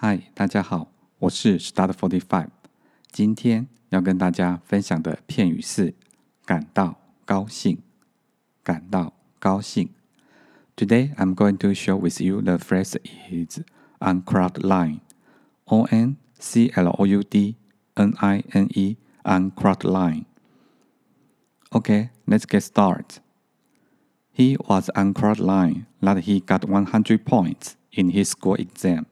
嗨，大家好，我是 Start Forty Five，今天要跟大家分享的片语是感到高兴，感到高兴。Today I'm going to share with you the phrase is on cloud nine, O N C L O U D N I N E, on cloud nine. Okay, let's get started. He was on cloud nine that he got 100 points in his school exam.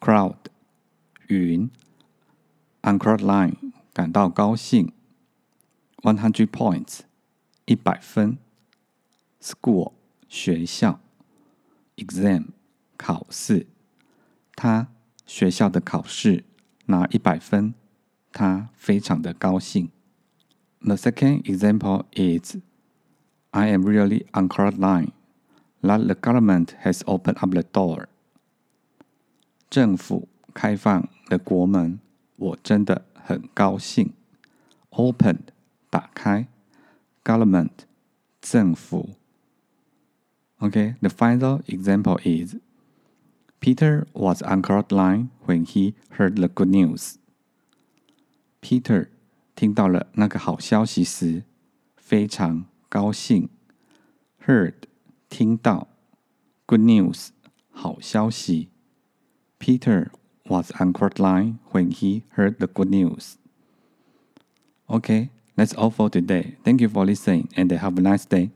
Cloud 云，Anchor Line 感到高兴，One Hundred Points 一百分，School 学校，Exam 考试，他学校的考试拿一百分，他非常的高兴。The second example is, I am really on cloud nine. That the government has opened up the door. 政府开放了国门，我真的很高兴。Open 打开，Government 政府。Okay, the final example is Peter was on cloud line when he heard the good news. Peter 听到了那个好消息时，非常高兴。Heard 听到，good news 好消息。 Peter was on cloud nine when he heard the good news. Okay, that's all for today. Thank you for listening and have a nice day.